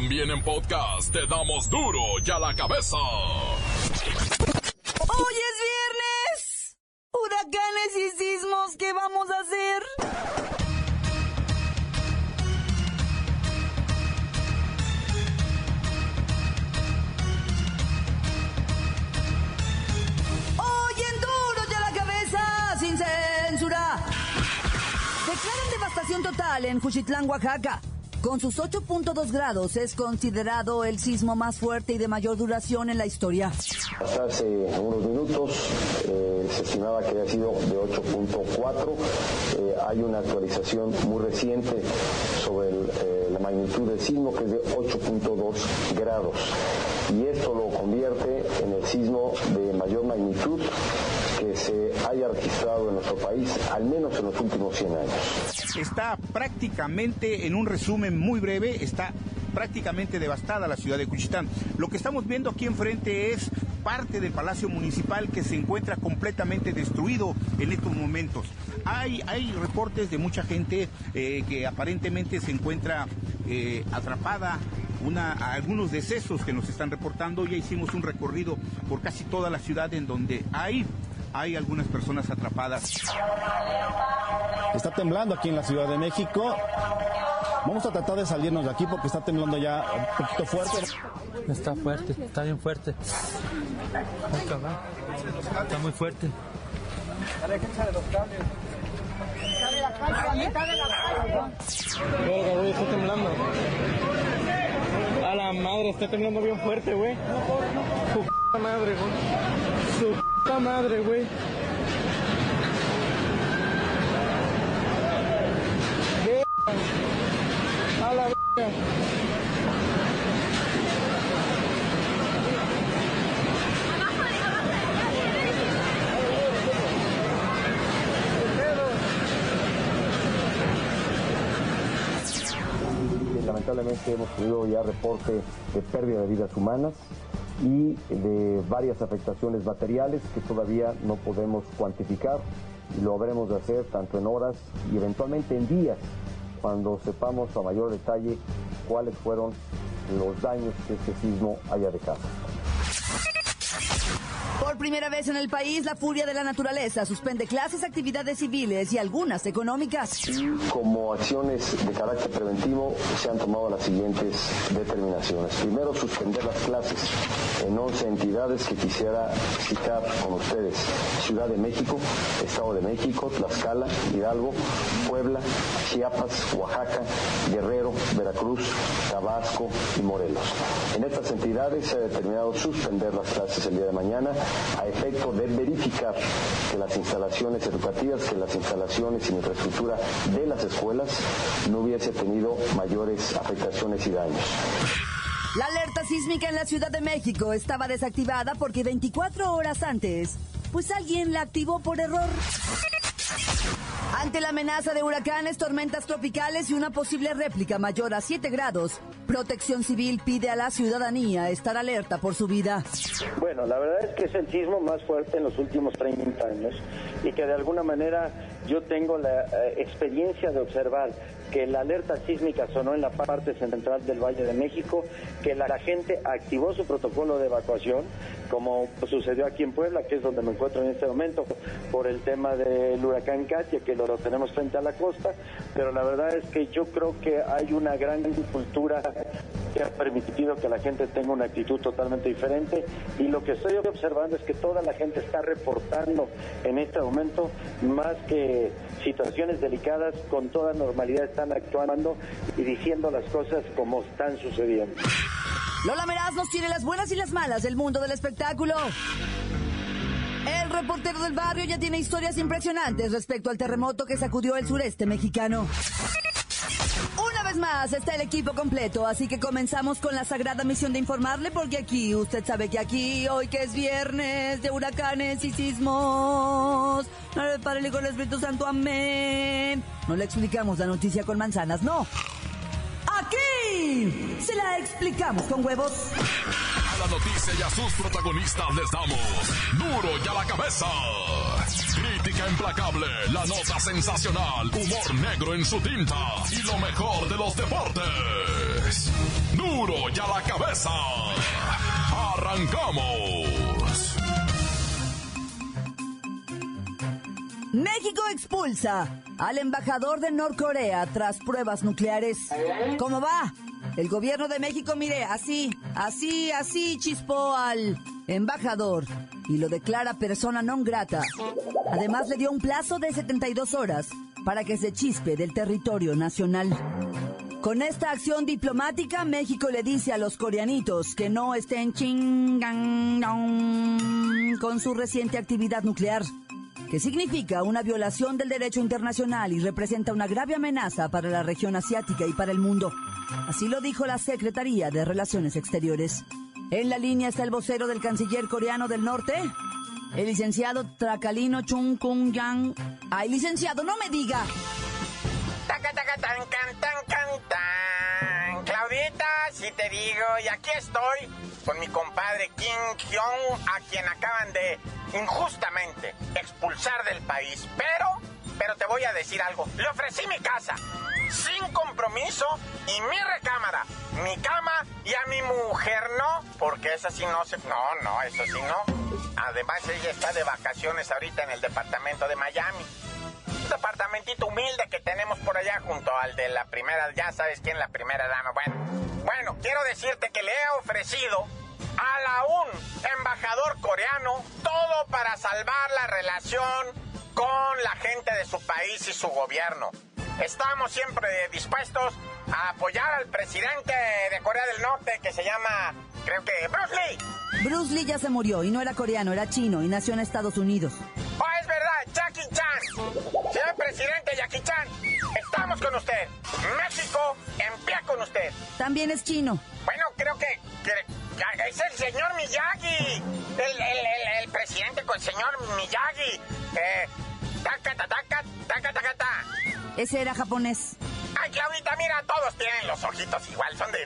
También en podcast te damos duro y a la cabeza. ¡Hoy es viernes! Huracanes y sismos, ¿qué vamos a hacer? Hoy en duro y a la cabeza, sin censura. Declaran devastación total en Juchitlán, Oaxaca. Con sus 8.2 grados es considerado el sismo más fuerte y de mayor duración en la historia. Hasta hace unos minutos eh, se estimaba que había sido de 8.4. Eh, hay una actualización muy reciente sobre el, eh, magnitud del sismo que es de 8.2 grados. Y esto lo convierte en el sismo de mayor magnitud que se haya registrado en nuestro país, al menos en los últimos 100 años. Está prácticamente, en un resumen muy breve, está prácticamente devastada la ciudad de Cuchitán. Lo que estamos viendo aquí enfrente es parte del Palacio Municipal que se encuentra completamente destruido en estos momentos. Hay, hay reportes de mucha gente eh, que aparentemente se encuentra eh, atrapada una, algunos decesos que nos están reportando. Ya hicimos un recorrido por casi toda la ciudad en donde hay, hay algunas personas atrapadas. Está temblando aquí en la Ciudad de México. Vamos a tratar de salirnos de aquí porque está temblando ya un poquito fuerte. Está fuerte, está bien fuerte. Está muy fuerte. Verga, güey, está temblando. A la madre, está temblando bien fuerte, güey. Su madre, güey. Su puta madre, güey. A la verga. que lamentablemente hemos tenido ya reporte de pérdida de vidas humanas y de varias afectaciones materiales que todavía no podemos cuantificar y lo habremos de hacer tanto en horas y eventualmente en días cuando sepamos a mayor detalle cuáles fueron los daños que este sismo haya dejado. Primera vez en el país, la furia de la naturaleza suspende clases, actividades civiles y algunas económicas. Como acciones de carácter preventivo se han tomado las siguientes determinaciones. Primero, suspender las clases en 11 entidades que quisiera citar con ustedes. Ciudad de México, Estado de México, Tlaxcala, Hidalgo, Puebla, Chiapas, Oaxaca, Guerrero, Veracruz, Tabasco y Morelos. En estas entidades se ha determinado suspender las clases el día de mañana a efecto de verificar que las instalaciones educativas, que las instalaciones y infraestructura de las escuelas no hubiese tenido mayores afectaciones y daños. La alerta sísmica en la Ciudad de México estaba desactivada porque 24 horas antes, pues alguien la activó por error. Ante la amenaza de huracanes, tormentas tropicales y una posible réplica mayor a 7 grados, Protección Civil pide a la ciudadanía estar alerta por su vida. Bueno, la verdad es que es el sismo más fuerte en los últimos 30 años y que de alguna manera yo tengo la eh, experiencia de observar que la alerta sísmica sonó en la parte central del Valle de México, que la, gente activó su protocolo de evacuación, como sucedió aquí en Puebla, que es donde me encuentro en este momento, por el tema del huracán Katia, que lo, lo tenemos frente a la costa, pero la verdad es que yo creo que hay una gran cultura que ha permitido que la gente tenga una actitud totalmente diferente y lo que estoy observando es que toda la gente está reportando en este momento más que situaciones delicadas con toda normalidad están actuando y diciendo las cosas como están sucediendo. Lola Meraz nos tiene las buenas y las malas del mundo del espectáculo. El reportero del barrio ya tiene historias impresionantes respecto al terremoto que sacudió el sureste mexicano. Vez más está el equipo completo, así que comenzamos con la sagrada misión de informarle, porque aquí, usted sabe que aquí, hoy que es viernes de huracanes y sismos, no le con el Espíritu Santo, amén. No le explicamos la noticia con manzanas, no. Aquí se la explicamos con huevos. La noticia y a sus protagonistas les damos duro y a la cabeza. Crítica implacable, la nota sensacional, humor negro en su tinta y lo mejor de los deportes. es Duro y a la cabeza. Arrancamos. México expulsa al embajador de Norcorea tras pruebas nucleares. ¿Cómo va? El gobierno de México, mire, así, así, así chispó al embajador y lo declara persona non grata. Además le dio un plazo de 72 horas para que se chispe del territorio nacional. Con esta acción diplomática, México le dice a los coreanitos que no estén chingan con su reciente actividad nuclear, que significa una violación del derecho internacional y representa una grave amenaza para la región asiática y para el mundo. Así lo dijo la Secretaría de Relaciones Exteriores. En la línea está el vocero del canciller coreano del norte, el licenciado Tracalino Chung Kung Yang. Ay, licenciado, no me diga. Taca, taca, tan, tan, tan. Claudita, si te digo, y aquí estoy con mi compadre Kim Hyung, a quien acaban de injustamente expulsar del país. Pero, pero te voy a decir algo. Le ofrecí mi casa, sin compromiso, y mi recámara, mi cama y a mi mujer no, porque esa sí no se... No, no, eso sí no. Además, ella está de vacaciones ahorita en el departamento de Miami. Departamentito humilde que tenemos por allá junto al de la primera, ya sabes quién la primera dama. Bueno, bueno, quiero decirte que le he ofrecido a la un embajador coreano todo para salvar la relación con la gente de su país y su gobierno. Estamos siempre dispuestos a apoyar al presidente de Corea del Norte que se llama, creo que, Bruce Lee. Bruce Lee ya se murió y no era coreano, era chino y nació en Estados Unidos. Verdad, Jackie Chan. Señor presidente Jackie Chan, estamos con usted. México en pie con usted. También es chino. Bueno, creo que, que- es el señor Miyagi. El, el, el, el presidente con el señor Miyagi. Eh, taca, ta, taca, taca, taca, ta. Ese era japonés. Ay, Claudita, mira, todos tienen los ojitos igual, son de...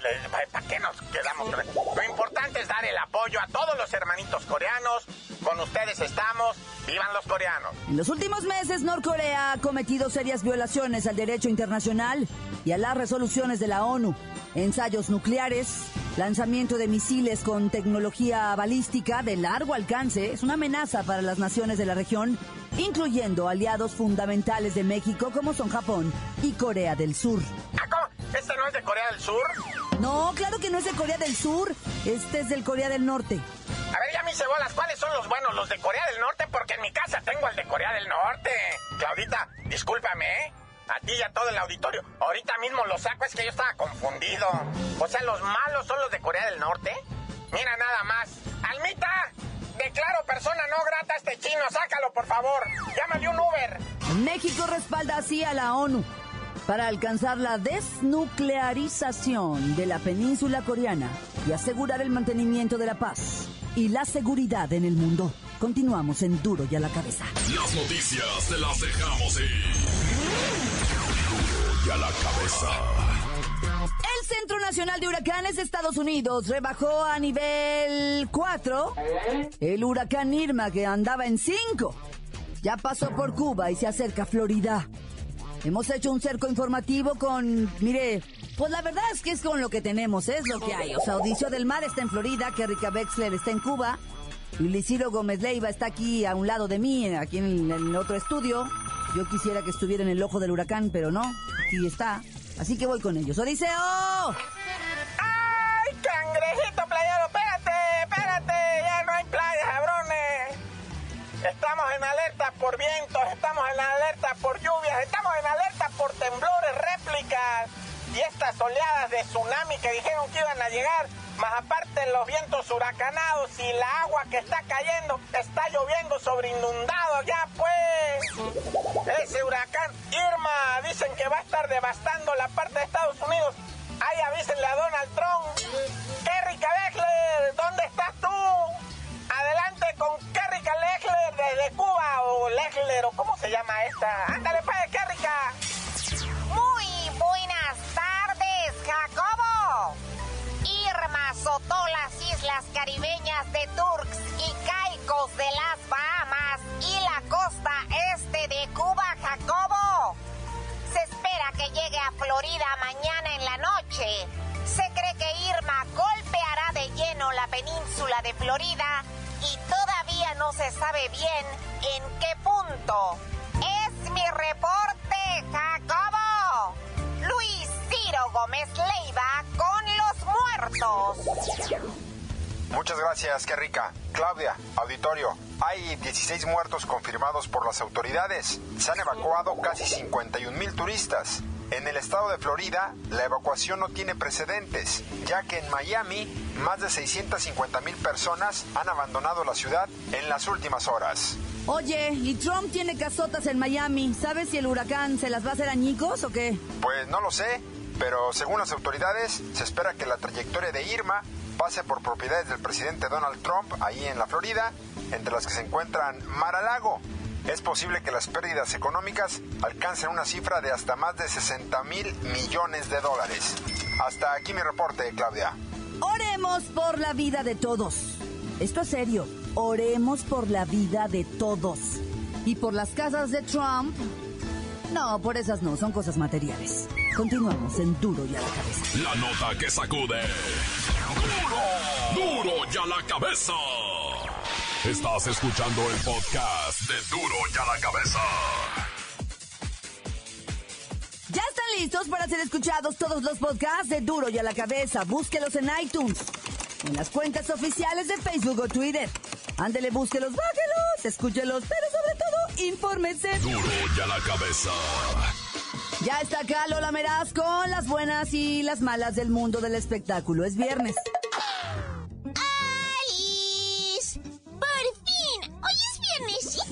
¿Para qué nos quedamos? Lo importante es dar el apoyo a todos los hermanitos coreanos. Con ustedes estamos. ¡Vivan los coreanos! En los últimos meses, Norcorea ha cometido serias violaciones al derecho internacional y a las resoluciones de la ONU. Ensayos nucleares, lanzamiento de misiles con tecnología balística de largo alcance es una amenaza para las naciones de la región, incluyendo aliados fundamentales de México como son Japón y Corea del Sur. ¿Ah? ¿Este no es de Corea del Sur? No, claro que no es de Corea del Sur, este es del Corea del Norte. A ver, ya me hice bolas. ¿Cuáles son los buenos? ¿Los de Corea del Norte? Porque en mi casa tengo el de Corea del Norte. Claudita, discúlpame, ¿eh? A ti y a todo el auditorio. Ahorita mismo lo saco, es que yo estaba confundido. O sea, los malos son los de Corea del Norte. Mira nada más. Almita, declaro persona no grata a este chino. Sácalo, por favor. Llámale un Uber. México respalda así a la ONU para alcanzar la desnuclearización de la península coreana y asegurar el mantenimiento de la paz y la seguridad en el mundo. Continuamos en Duro y a la cabeza. Las noticias te las dejamos ir. Duro y a la cabeza. El Centro Nacional de Huracanes de Estados Unidos rebajó a nivel 4 el huracán Irma que andaba en 5. Ya pasó por Cuba y se acerca a Florida. Hemos hecho un cerco informativo con, mire, pues la verdad es que es con lo que tenemos, es lo que hay. O sea, Audicio del Mar está en Florida, que Erika Wexler está en Cuba, y Gómez Leiva está aquí a un lado de mí, aquí en el otro estudio. Yo quisiera que estuviera en el ojo del huracán, pero no, aquí está. Así que voy con ellos. ¡Odiseo! ¡Ay, cangrejito playero! ¡Espérate, espérate! Ya no hay playa, cabrones. Estamos en alerta por vientos, estamos en alerta por lluvias, estamos en alerta por temblores, réplicas y estas oleadas de tsunami que dijeron que iban a llegar, más aparte los vientos huracanados y la agua que está cayendo, está lloviendo sobre inundado ya pues. Ese huracán Irma dicen que va a estar devastando la parte de Estados Unidos. Ay, avísenle a Donald Trump. Kerry Lechler, ¿dónde estás tú? Adelante con Kerry Lechler desde Cuba o Lechler o cómo se llama esta. Ándale pues, de turcs y caicos de las Bahamas y la costa este de Cuba, Jacobo. Se espera que llegue a Florida mañana en la noche. Se cree que Irma golpeará de lleno la península de Florida y todavía no se sabe bien en qué punto. Es mi reporte, Jacobo. Luis Ciro Gómez Leiva con los muertos. Muchas gracias, qué rica. Claudia, auditorio, hay 16 muertos confirmados por las autoridades. Se han evacuado casi 51 mil turistas. En el estado de Florida, la evacuación no tiene precedentes, ya que en Miami más de 650 mil personas han abandonado la ciudad en las últimas horas. Oye, y Trump tiene casotas en Miami. ¿Sabes si el huracán se las va a hacer añicos o qué? Pues no lo sé, pero según las autoridades, se espera que la trayectoria de Irma pase por propiedades del presidente Donald Trump ahí en la Florida, entre las que se encuentran Mar-a-Lago. Es posible que las pérdidas económicas alcancen una cifra de hasta más de 60 mil millones de dólares. Hasta aquí mi reporte, Claudia. Oremos por la vida de todos. Esto es serio. Oremos por la vida de todos. Y por las casas de Trump. No, por esas no, son cosas materiales. Continuamos en Duro y a la cabeza. La nota que sacude. Duro, duro y a la cabeza. Estás escuchando el podcast de Duro y a la cabeza. Ya están listos para ser escuchados todos los podcasts de Duro y a la cabeza. Búsquelos en iTunes, en las cuentas oficiales de Facebook o Twitter. Ándele, búsquelos, bájelos, escúchelos, pero sobre todo, infórmese. Duro y a la cabeza. Ya está acá Lola Meraz con las buenas y las malas del mundo del espectáculo. Es viernes. ¡Alice! ¡Por fin! ¡Hoy es viernesito!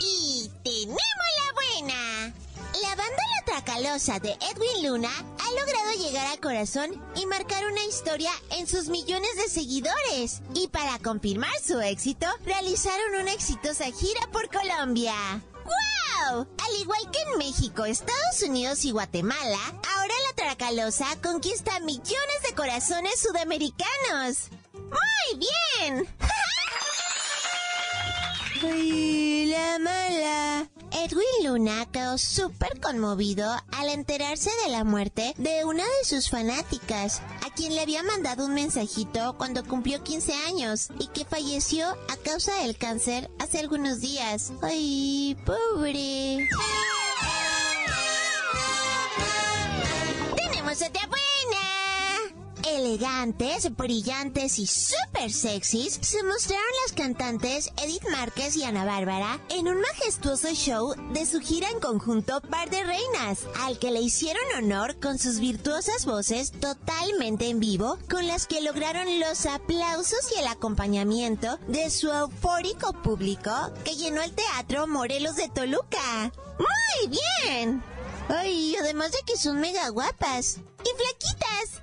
Y tenemos la buena. La banda La Tracalosa de Edwin Luna ha logrado llegar al corazón y marcar una historia en sus millones de seguidores. Y para confirmar su éxito, realizaron una exitosa gira por Colombia. Al igual que en México, Estados Unidos y Guatemala, ahora la Tracalosa conquista millones de corazones sudamericanos. ¡Muy bien! ¡Ay, la mala! Edwin Luna quedó súper conmovido al enterarse de la muerte de una de sus fanáticas, quien le había mandado un mensajito cuando cumplió 15 años y que falleció a causa del cáncer hace algunos días. ¡Ay, pobre! Elegantes, brillantes y súper sexys se mostraron las cantantes Edith Márquez y Ana Bárbara en un majestuoso show de su gira en conjunto Par de Reinas, al que le hicieron honor con sus virtuosas voces totalmente en vivo, con las que lograron los aplausos y el acompañamiento de su eufórico público que llenó el teatro Morelos de Toluca. ¡Muy bien! Ay, además de que son mega guapas y flaquitas.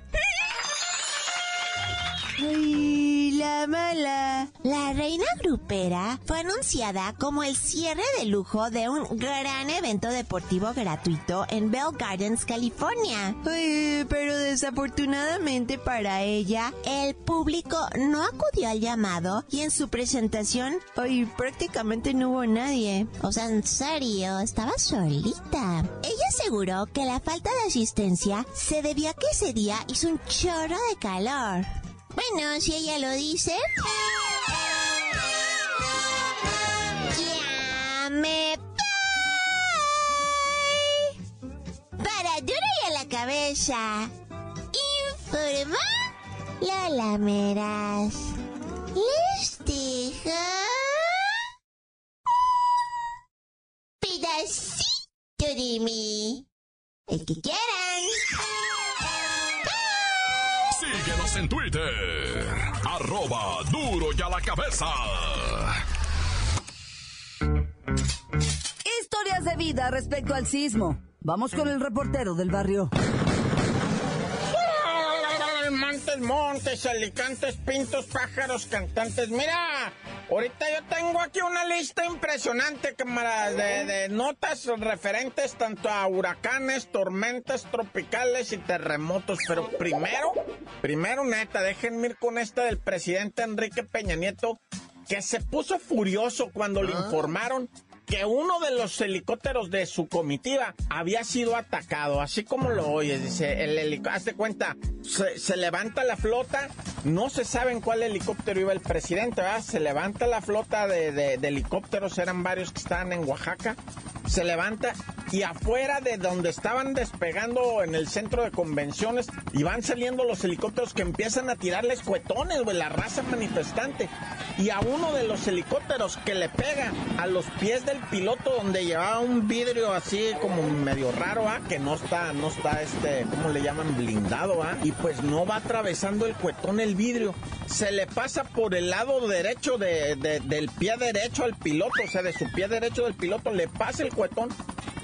¡Ay, la mala! La reina grupera fue anunciada como el cierre de lujo de un gran evento deportivo gratuito en Bell Gardens, California. Ay, pero desafortunadamente para ella, el público no acudió al llamado y en su presentación, ay, prácticamente no hubo nadie. O sea, en serio, estaba solita. Ella aseguró que la falta de asistencia se debía a que ese día hizo un chorro de calor. Bueno, si ella lo dice. Ya me. Para duro a la cabeza. Informa Lola Meras. Les dejo pedacito de mí. El que quieran. En Twitter. Arroba duro y a la cabeza. Historias de vida respecto al sismo. Vamos con el reportero del barrio. Montes, montes, alicantes, pintos, pájaros, cantantes. Mira, ahorita yo tengo aquí una lista impresionante, camaradas, de, de notas referentes tanto a huracanes, tormentas tropicales y terremotos. Pero primero, primero, neta, déjenme ir con esta del presidente Enrique Peña Nieto, que se puso furioso cuando le informaron que uno de los helicópteros de su comitiva había sido atacado, así como lo oyes, dice el helicóptero, hazte cuenta, se, levanta la flota, no se sabe en cuál helicóptero iba el presidente, ¿verdad? Se levanta la flota de- de helicópteros, eran varios que estaban en Oaxaca, se levanta y afuera de donde estaban despegando en el centro de convenciones y van saliendo los helicópteros que empiezan a tirarles cuetones, güey, la raza manifestante. Y a uno de los helicópteros que le pega a los pies del piloto donde llevaba un vidrio así como medio raro, ¿ah? que no está, no está este, ¿cómo le llaman? Blindado, ¿ah? y pues no va atravesando el cuetón el vidrio. Se le pasa por el lado derecho de- de- del pie derecho al piloto, o sea, de su pie derecho del piloto, le pasa el cuetón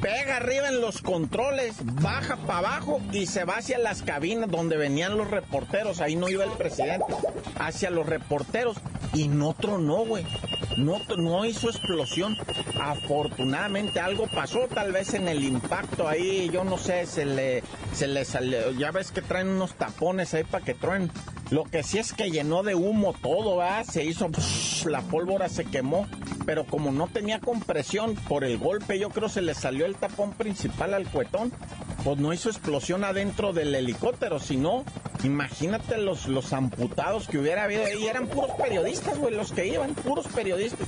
pega arriba en los controles, baja para abajo y se va hacia las cabinas donde venían los reporteros. Ahí no iba el presidente, hacia los reporteros y no tronó, güey. No, no hizo explosión. Afortunadamente algo pasó, tal vez en el impacto ahí, yo no sé, se le, se le salió. Ya ves que traen unos tapones ahí para que truenen. Lo que sí es que llenó de humo todo, ¿verdad? Se hizo, la pólvora se quemó, pero como no tenía compresión por el golpe, yo creo se le salió el tapón principal al cuetón, pues no hizo explosión adentro del helicóptero, sino, imagínate los, los amputados que hubiera habido ahí, eran puros periodistas, güey, los que iban, puros periodistas.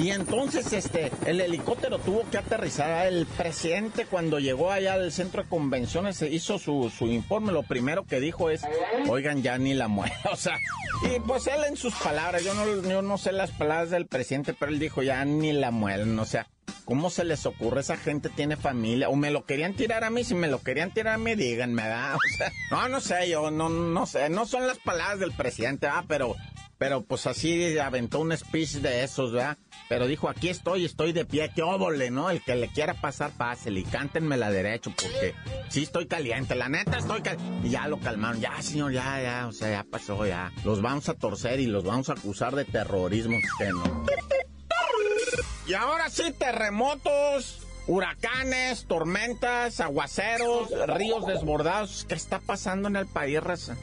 Y entonces este el helicóptero tuvo que aterrizar. El presidente cuando llegó allá al centro de convenciones se hizo su, su informe. Lo primero que dijo es, oigan, ya ni la muela. O sea, y pues él en sus palabras, yo no, yo no sé las palabras del presidente, pero él dijo, ya ni la muelen. O sea, ¿cómo se les ocurre? Esa gente tiene familia. O me lo querían tirar a mí, si me lo querían tirar a mí, díganme, ¿verdad? O sea, no, no sé, yo no, no sé. No son las palabras del presidente, ah, pero... Pero pues así aventó un speech de esos, ¿verdad? Pero dijo, aquí estoy, estoy de pie, qué óvole, ¿no? El que le quiera pasar, pásele y cántenme la derecho, porque sí estoy caliente, la neta estoy caliente. Y ya lo calmaron, ya señor, ya, ya, o sea, ya pasó, ya. Los vamos a torcer y los vamos a acusar de terrorismo. Y ahora sí, terremotos, huracanes, tormentas, aguaceros, ríos desbordados. ¿Qué está pasando en el país, raza?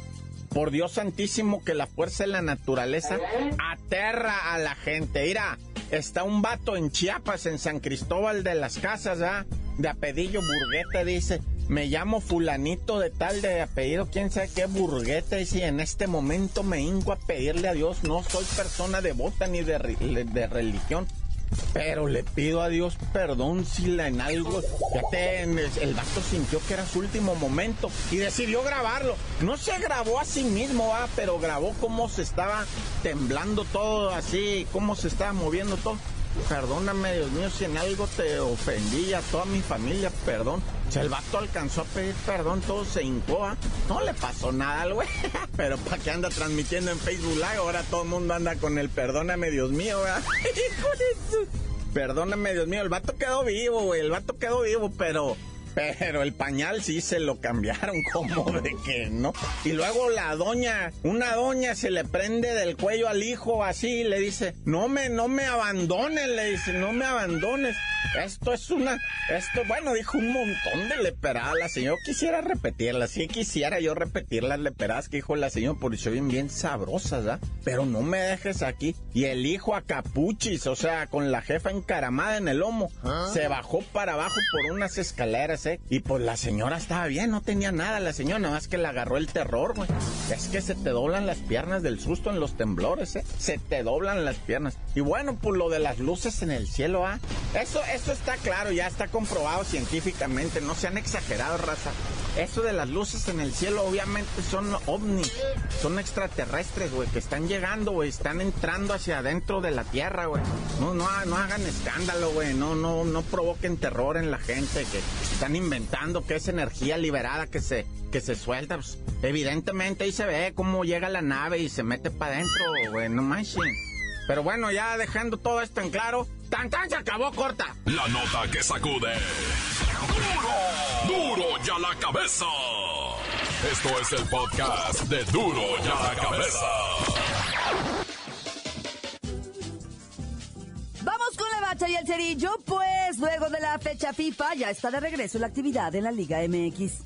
Por Dios santísimo que la fuerza de la naturaleza aterra a la gente. Mira, está un vato en Chiapas, en San Cristóbal de las Casas, ¿ah? De apellido Burgueta, dice. Me llamo fulanito de tal de apellido, quién sabe qué Burgueta, y si en este momento me hinco a pedirle a Dios, no soy persona devota ni de, de religión, pero le pido a Dios perdón si la en algo. Fíjate, el, vato sintió que era su último momento y decidió grabarlo. No se grabó a sí mismo, ah, pero grabó cómo se estaba temblando todo así, cómo se estaba moviendo todo. Perdóname, Dios mío, si en algo te ofendí a toda mi familia, perdón. Si el vato alcanzó a pedir perdón, todo se hincó, ¿ah? No le pasó nada al güey. Pero ¿para qué anda transmitiendo en Facebook Live? Ahora todo el mundo anda con el perdóname, Dios mío, ¿verdad? Perdóname, Dios mío, el vato quedó vivo, güey, el vato quedó vivo, pero... Pero el pañal sí se lo cambiaron, como de que no. Y luego la doña, una doña se le prende del cuello al hijo así y le dice, no me, no me abandones, le dice, no me abandones. Esto es una, esto, bueno, dijo un montón de leperadas la señora. Yo quisiera repetirlas, sí quisiera yo repetir las leperadas que dijo la señora, porque se oyen bien sabrosas, ¿ah? Pero no me dejes aquí. Y el hijo a capuchis, o sea, con la jefa encaramada en el lomo, se bajó para abajo por unas escaleras, ¿eh? Y pues la señora estaba bien, no tenía nada la señora, nada más que le agarró el terror, güey. Es que se te doblan las piernas del susto en los temblores, ¿eh? Se te doblan las piernas. Y bueno, pues lo de las luces en el cielo, ¿ah? Eso, eso está claro, ya está comprobado científicamente, no se han exagerado, raza. Eso de las luces en el cielo obviamente son ovnis, son extraterrestres, güey, que están llegando, güey, están entrando hacia adentro de la Tierra, güey. No, no, no hagan escándalo, güey, no, no, no provoquen terror en la gente, que están inventando que es energía liberada que se, que se suelta. Pues, evidentemente ahí se ve cómo llega la nave y se mete para adentro, güey, no manchen. Pero bueno, ya dejando todo esto en claro, tan tan se acabó corta. La nota que sacude. ¡Duro! ¡Duro ya la cabeza! Esto es el podcast de Duro ya la cabeza. Vamos con la bacha y el cerillo, pues luego de la fecha FIFA ya está de regreso la actividad en la Liga MX.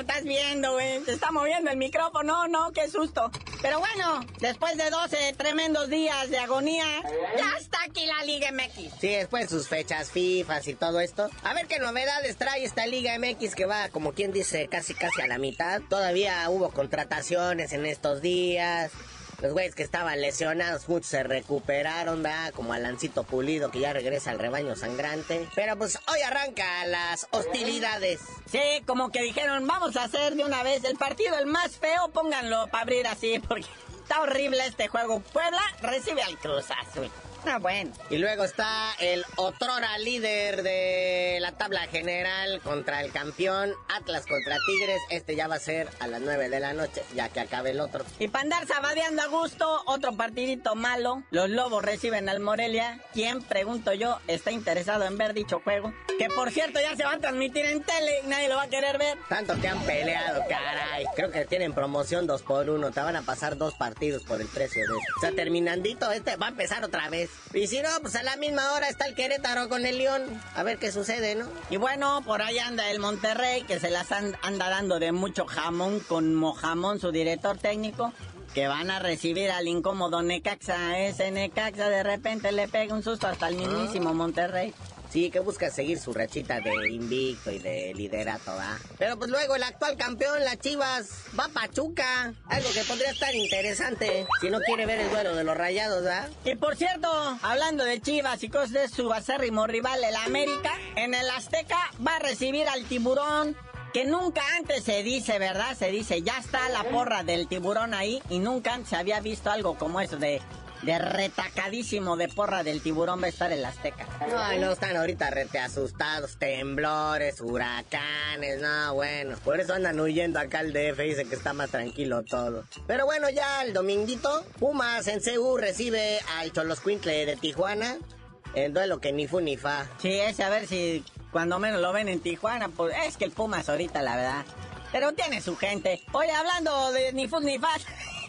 Estás viendo, güey. Se está moviendo el micrófono, no, no, qué susto. Pero bueno, después de 12 tremendos días de agonía, ya está aquí la Liga MX. Sí, después sus fechas FIFA y todo esto. A ver qué novedades trae esta Liga MX que va, como quien dice, casi casi a la mitad. Todavía hubo contrataciones en estos días. Los güeyes que estaban lesionados, muchos se recuperaron, ¿verdad? Como Alancito Pulido, que ya regresa al rebaño sangrante. Pero pues hoy arranca las hostilidades. Sí, como que dijeron, vamos a hacer de una vez el partido el más feo, pónganlo para abrir así, porque está horrible este juego. Puebla recibe al Cruz Azul. Ah, bueno. Y luego está el otrora líder de la tabla general contra el campeón Atlas contra Tigres. Este ya va a ser a las 9 de la noche, ya que acabe el otro. Y para andar sabadeando a gusto, otro partidito malo. Los Lobos reciben al Morelia. ¿Quién, pregunto yo, está interesado en ver dicho juego? Que por cierto ya se va a transmitir en tele y nadie lo va a querer ver. Tanto que han peleado, caray. Creo que tienen promoción 2 por 1 Te van a pasar dos partidos por el precio de este. O sea, terminandito, este va a empezar otra vez. Y si no, pues a la misma hora está el Querétaro con el León. A ver qué sucede, ¿no? Y bueno, por ahí anda el Monterrey, que se las anda dando de mucho jamón con Mojamón, su director técnico. Que van a recibir al incómodo Necaxa. Ese Necaxa de repente le pega un susto hasta el mismísimo Monterrey. Sí, que busca seguir su rachita de invicto y de liderato, ¿va? Pero pues luego el actual campeón, las Chivas, va a Pachuca. Algo que podría estar interesante si no quiere ver el duelo de los rayados, ¿va? Y por cierto, hablando de Chivas y cosas de su acérrimo rival, el América, en el Azteca va a recibir al tiburón que nunca antes se dice, ¿verdad? Se dice, ya está la porra del tiburón ahí y nunca antes se había visto algo como eso de de retacadísimo de porra del tiburón va a estar el Azteca. No, no están ahorita rete asustados, temblores, huracanes, no, bueno. Por eso andan huyendo acá al DF, dice que está más tranquilo todo. Pero bueno, ya el dominguito, Pumas en CU recibe al Choloscuincle de Tijuana. El duelo que ni fu ni fa. Sí, ese a ver si cuando menos lo ven en Tijuana, pues es que el Pumas ahorita, la verdad. Pero tiene su gente. Oye, hablando de ni fu ni fa.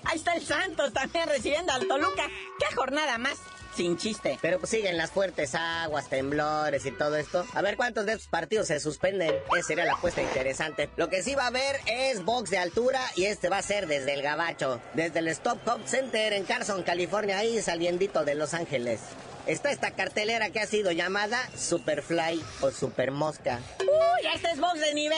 Ahí está el Santos también recibiendo al Toluca. ¿Qué jornada más? Sin chiste. Pero pues siguen las fuertes aguas, temblores y todo esto. A ver cuántos de estos partidos se suspenden. Esa sería la apuesta interesante. Lo que sí va a haber es box de altura y este va a ser desde el Gabacho. Desde el Stop Hop Center en Carson, California, ahí saliendito de Los Ángeles está esta cartelera que ha sido llamada Superfly o Super Mosca. ¡Uy, este es box de nivel!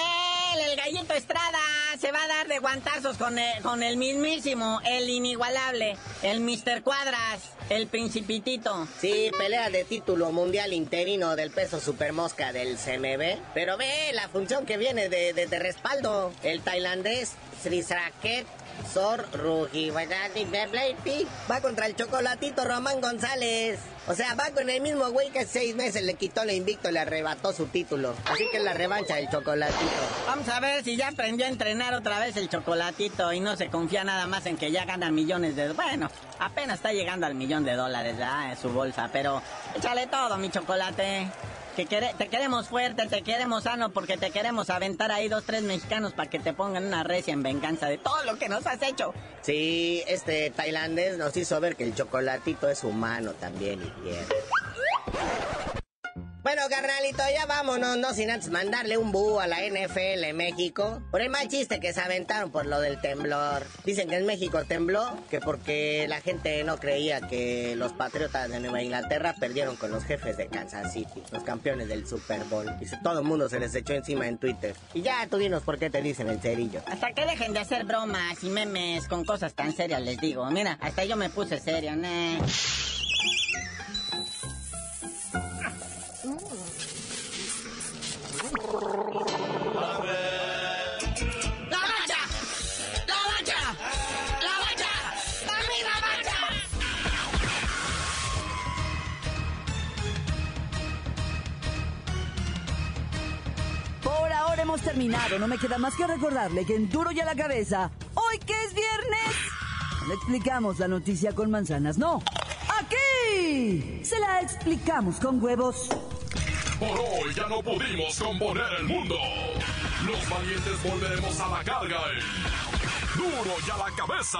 El gallito Estrada se va a dar de guantazos con el, con el mismísimo, el inigualable, el Mr. Cuadras, el Principitito. Sí, pelea de título mundial interino del peso Super Mosca del CMB. Pero ve la función que viene de, de, respaldo. El tailandés Srisraket Sor Rugi, va contra el chocolatito Román González. O sea, va con el mismo güey que seis meses le quitó el invicto, le arrebató su título. Así que la revancha del chocolatito. Vamos a ver si ya aprendió a entrenar otra vez el chocolatito y no se confía nada más en que ya gana millones de... Bueno, apenas está llegando al millón de dólares ya en su bolsa, pero échale todo, mi chocolate que te queremos fuerte, te queremos sano, porque te queremos aventar ahí dos, tres mexicanos para que te pongan una recia en venganza de todo lo que nos has hecho. Sí, este tailandés nos hizo ver que el chocolatito es humano también y bien. Carnalito, ya vámonos, no sin antes mandarle un búho a la NFL México por el mal chiste que se aventaron por lo del temblor. Dicen que en México tembló, que porque la gente no creía que los patriotas de Nueva Inglaterra perdieron con los jefes de Kansas City, los campeones del Super Bowl. Dice, todo el mundo se les echó encima en Twitter. Y ya, tú dinos por qué te dicen el cerillo. Hasta que dejen de hacer bromas y memes con cosas tan serias, les digo. Mira, hasta yo me puse serio, ¿no? Hemos terminado. No me queda más que recordarle que en Duro y a la cabeza, hoy que es viernes, le explicamos la noticia con manzanas. No, aquí se la explicamos con huevos. Por hoy ya no pudimos componer el mundo. Los valientes volveremos a la carga. Duro y a la cabeza.